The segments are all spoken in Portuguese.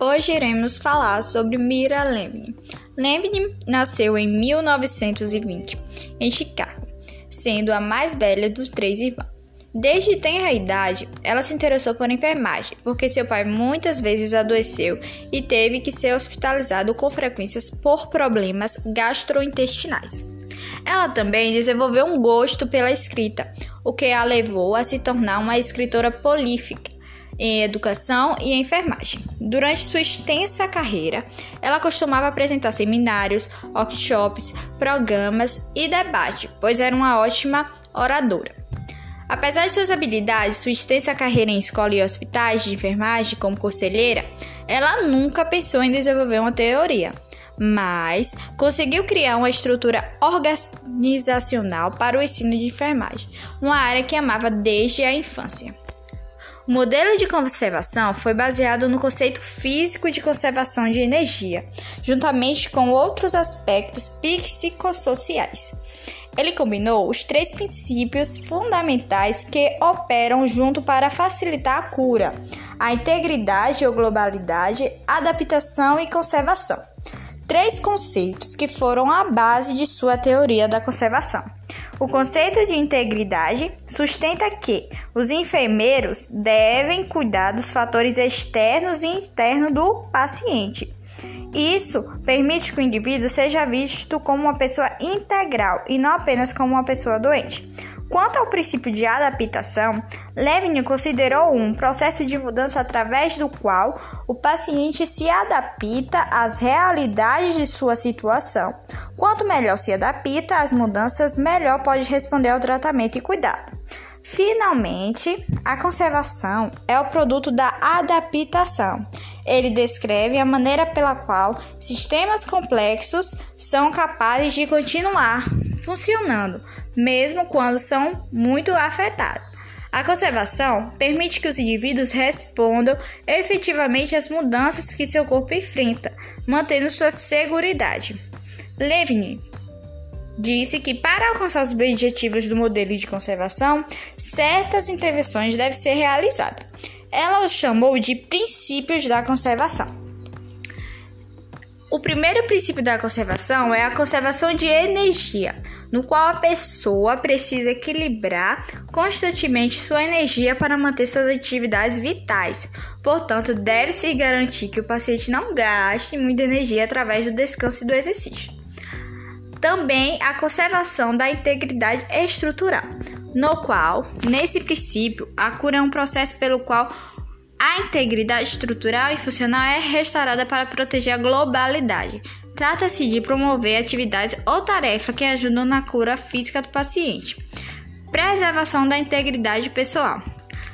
Hoje iremos falar sobre Mira Lemni. Lemni nasceu em 1920 em Chicago, sendo a mais velha dos três irmãos. Desde tenra idade, ela se interessou por enfermagem, porque seu pai muitas vezes adoeceu e teve que ser hospitalizado com frequências por problemas gastrointestinais. Ela também desenvolveu um gosto pela escrita, o que a levou a se tornar uma escritora prolífica em educação e enfermagem. Durante sua extensa carreira, ela costumava apresentar seminários, workshops, programas e debates, pois era uma ótima oradora. Apesar de suas habilidades, sua extensa carreira em escola e hospitais de enfermagem como conselheira, ela nunca pensou em desenvolver uma teoria mas conseguiu criar uma estrutura organizacional para o ensino de enfermagem, uma área que amava desde a infância. O modelo de conservação foi baseado no conceito físico de conservação de energia, juntamente com outros aspectos psicossociais. Ele combinou os três princípios fundamentais que operam junto para facilitar a cura: a integridade ou globalidade, adaptação e conservação três conceitos que foram a base de sua teoria da conservação. O conceito de integridade sustenta que os enfermeiros devem cuidar dos fatores externos e internos do paciente. Isso permite que o indivíduo seja visto como uma pessoa integral e não apenas como uma pessoa doente. Quanto ao princípio de adaptação, Levin considerou um processo de mudança através do qual o paciente se adapta às realidades de sua situação. Quanto melhor se adapta às mudanças, melhor pode responder ao tratamento e cuidado. Finalmente, a conservação é o produto da adaptação. Ele descreve a maneira pela qual sistemas complexos são capazes de continuar funcionando, mesmo quando são muito afetados. A conservação permite que os indivíduos respondam efetivamente às mudanças que seu corpo enfrenta, mantendo sua segurança. Levin disse que para alcançar os objetivos do modelo de conservação, certas intervenções devem ser realizadas. Ela os chamou de princípios da conservação. O primeiro princípio da conservação é a conservação de energia no qual a pessoa precisa equilibrar constantemente sua energia para manter suas atividades vitais. Portanto, deve-se garantir que o paciente não gaste muita energia através do descanso e do exercício. Também a conservação da integridade estrutural, no qual, nesse princípio, a cura é um processo pelo qual a integridade estrutural e funcional é restaurada para proteger a globalidade, Trata-se de promover atividades ou tarefas que ajudam na cura física do paciente. Preservação da integridade pessoal.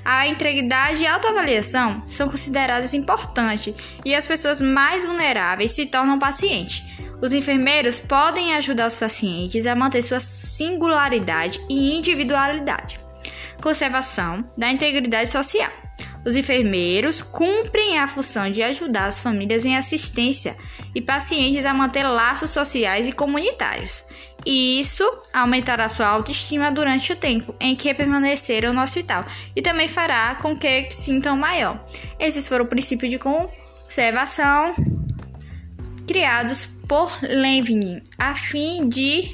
A integridade e autoavaliação são consideradas importantes e as pessoas mais vulneráveis se tornam pacientes. Os enfermeiros podem ajudar os pacientes a manter sua singularidade e individualidade. Conservação da integridade social. Os enfermeiros cumprem a função de ajudar as famílias em assistência e pacientes a manter laços sociais e comunitários. E isso aumentará sua autoestima durante o tempo em que permaneceram no hospital e também fará com que sintam maior. Esses foram o princípio de conservação criados por Leibniz a fim de